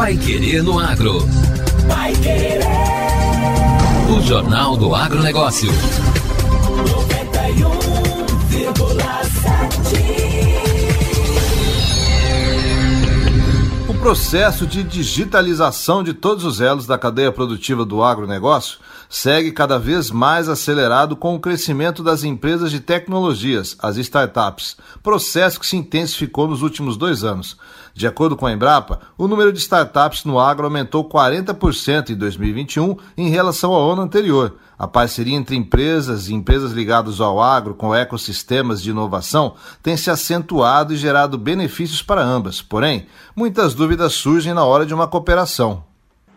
Pai Querer no Agro. Pai Querer. O Jornal do Agronegócio. 91,7. O processo de digitalização de todos os elos da cadeia produtiva do agronegócio segue cada vez mais acelerado com o crescimento das empresas de tecnologias, as startups, processo que se intensificou nos últimos dois anos. De acordo com a Embrapa, o número de startups no agro aumentou 40% em 2021 em relação ao ano anterior. A parceria entre empresas e empresas ligadas ao agro com ecossistemas de inovação tem se acentuado e gerado benefícios para ambas. Porém, muitas dúvidas surgem na hora de uma cooperação.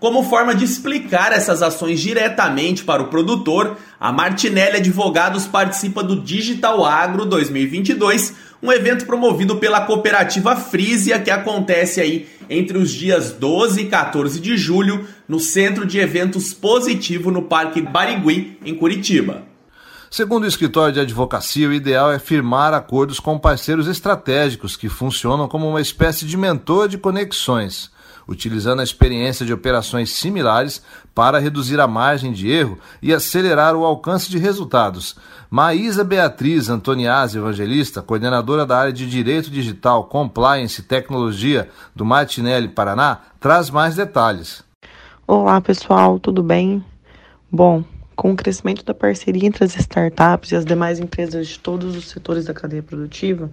Como forma de explicar essas ações diretamente para o produtor, a Martinelli Advogados participa do Digital Agro 2022, um evento promovido pela cooperativa Frisia que acontece aí entre os dias 12 e 14 de julho no Centro de Eventos Positivo no Parque Barigui, em Curitiba. Segundo o escritório de advocacia, o ideal é firmar acordos com parceiros estratégicos que funcionam como uma espécie de mentor de conexões utilizando a experiência de operações similares para reduzir a margem de erro e acelerar o alcance de resultados. Maísa Beatriz Antoniazzi Evangelista, coordenadora da área de Direito Digital, Compliance e Tecnologia do Martinelli Paraná, traz mais detalhes. Olá pessoal, tudo bem? Bom, com o crescimento da parceria entre as startups e as demais empresas de todos os setores da cadeia produtiva,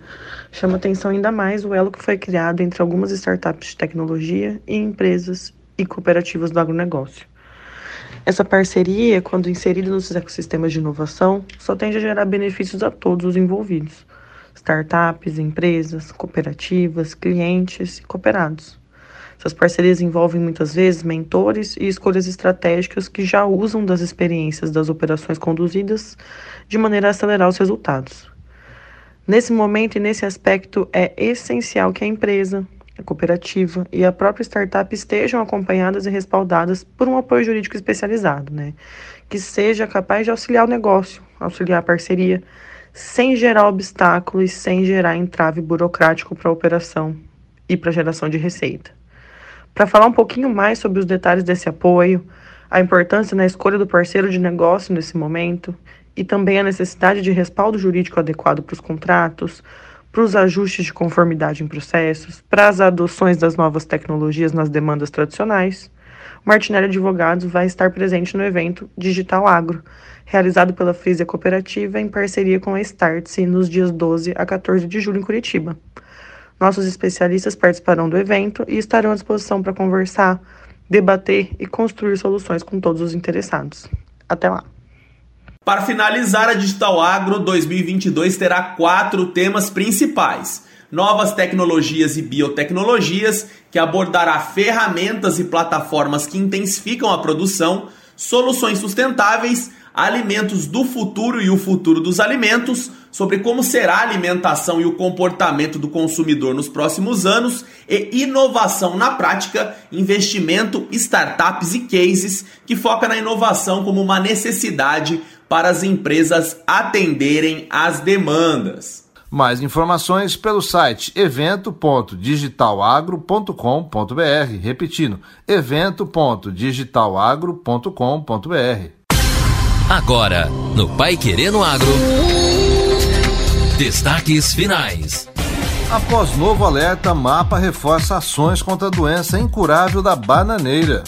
chama atenção ainda mais o elo que foi criado entre algumas startups de tecnologia e empresas e cooperativas do agronegócio. Essa parceria, quando inserida nos ecossistemas de inovação, só tende a gerar benefícios a todos os envolvidos: startups, empresas, cooperativas, clientes e cooperados. Essas parcerias envolvem muitas vezes mentores e escolhas estratégicas que já usam das experiências das operações conduzidas de maneira a acelerar os resultados. Nesse momento e nesse aspecto, é essencial que a empresa, a cooperativa e a própria startup estejam acompanhadas e respaldadas por um apoio jurídico especializado, né? que seja capaz de auxiliar o negócio, auxiliar a parceria, sem gerar obstáculos, sem gerar entrave burocrático para a operação e para a geração de receita. Para falar um pouquinho mais sobre os detalhes desse apoio, a importância na escolha do parceiro de negócio nesse momento e também a necessidade de respaldo jurídico adequado para os contratos, para os ajustes de conformidade em processos, para as adoções das novas tecnologias nas demandas tradicionais, Martinelli Advogados vai estar presente no evento Digital Agro, realizado pela Frisia Cooperativa em parceria com a Startse nos dias 12 a 14 de julho em Curitiba. Nossos especialistas participarão do evento e estarão à disposição para conversar, debater e construir soluções com todos os interessados. Até lá! Para finalizar, a Digital Agro 2022 terá quatro temas principais: novas tecnologias e biotecnologias, que abordará ferramentas e plataformas que intensificam a produção, soluções sustentáveis Alimentos do Futuro e o Futuro dos Alimentos, sobre como será a alimentação e o comportamento do consumidor nos próximos anos, e Inovação na Prática, Investimento, Startups e Cases, que foca na inovação como uma necessidade para as empresas atenderem às demandas. Mais informações pelo site evento.digitalagro.com.br. Repetindo, evento.digitalagro.com.br. Agora, no Pai Querendo Agro. Destaques finais. Após novo alerta, mapa reforça ações contra a doença incurável da bananeira.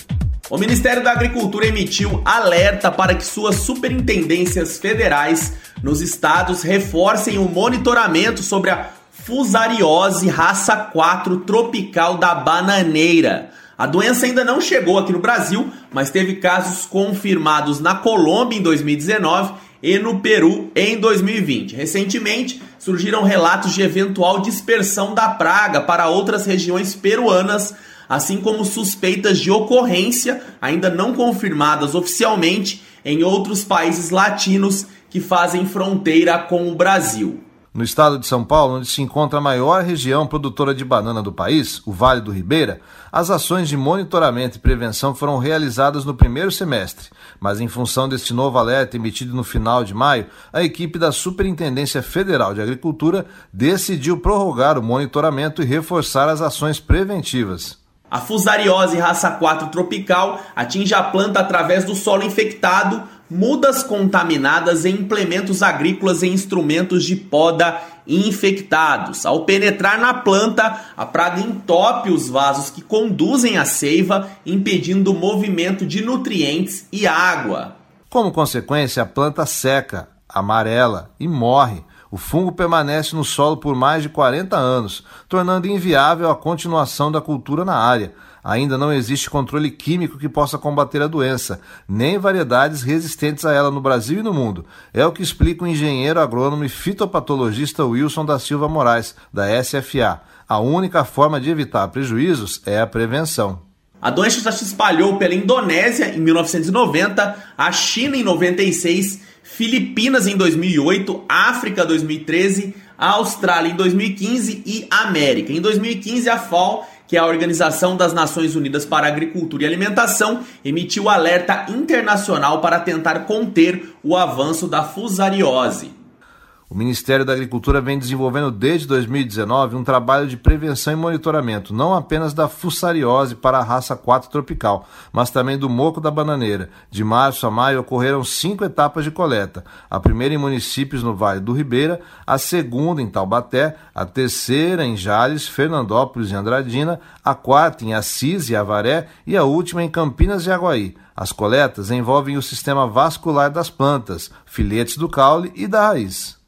O Ministério da Agricultura emitiu alerta para que suas superintendências federais nos estados reforcem o monitoramento sobre a fusariose raça 4 tropical da bananeira. A doença ainda não chegou aqui no Brasil, mas teve casos confirmados na Colômbia em 2019 e no Peru em 2020. Recentemente, surgiram relatos de eventual dispersão da praga para outras regiões peruanas, assim como suspeitas de ocorrência, ainda não confirmadas oficialmente, em outros países latinos que fazem fronteira com o Brasil. No estado de São Paulo, onde se encontra a maior região produtora de banana do país, o Vale do Ribeira, as ações de monitoramento e prevenção foram realizadas no primeiro semestre, mas em função deste novo alerta emitido no final de maio, a equipe da Superintendência Federal de Agricultura decidiu prorrogar o monitoramento e reforçar as ações preventivas. A fusariose raça 4 tropical atinge a planta através do solo infectado, mudas contaminadas em implementos agrícolas e instrumentos de poda infectados. Ao penetrar na planta, a praga entope os vasos que conduzem a seiva, impedindo o movimento de nutrientes e água. Como consequência, a planta seca, amarela e morre. O fungo permanece no solo por mais de 40 anos, tornando inviável a continuação da cultura na área. Ainda não existe controle químico que possa combater a doença, nem variedades resistentes a ela no Brasil e no mundo. É o que explica o engenheiro agrônomo e fitopatologista Wilson da Silva Moraes, da SFA. A única forma de evitar prejuízos é a prevenção. A doença já se espalhou pela Indonésia em 1990, a China em 96, Filipinas em 2008, África 2013, Austrália em 2015 e América. Em 2015, a FAO que é a Organização das Nações Unidas para Agricultura e Alimentação, emitiu alerta internacional para tentar conter o avanço da fusariose. O Ministério da Agricultura vem desenvolvendo desde 2019 um trabalho de prevenção e monitoramento, não apenas da fussariose para a raça 4 tropical, mas também do moco da bananeira. De março a maio ocorreram cinco etapas de coleta: a primeira em municípios no Vale do Ribeira, a segunda em Taubaté, a terceira em Jales, Fernandópolis e Andradina, a quarta em Assis e Avaré e a última em Campinas e Aguaí. As coletas envolvem o sistema vascular das plantas, filetes do caule e da raiz.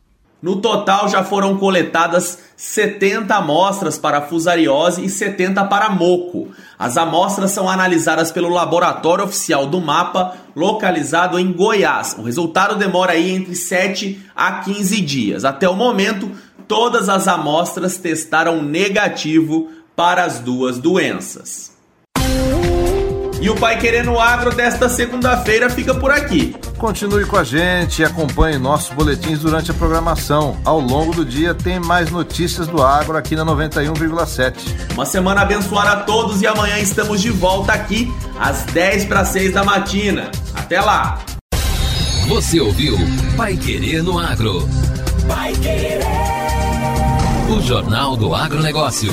No total já foram coletadas 70 amostras para fusariose e 70 para moco. As amostras são analisadas pelo laboratório oficial do mapa, localizado em Goiás. O resultado demora aí entre 7 a 15 dias. Até o momento, todas as amostras testaram negativo para as duas doenças. E o Pai Querendo Agro desta segunda-feira fica por aqui. Continue com a gente e acompanhe nossos boletins durante a programação. Ao longo do dia tem mais notícias do agro aqui na 91,7. Uma semana abençoada a todos e amanhã estamos de volta aqui às 10 para 6 da matina. Até lá! Você ouviu Pai Querer no Agro. Pai Querer. O Jornal do Agronegócio.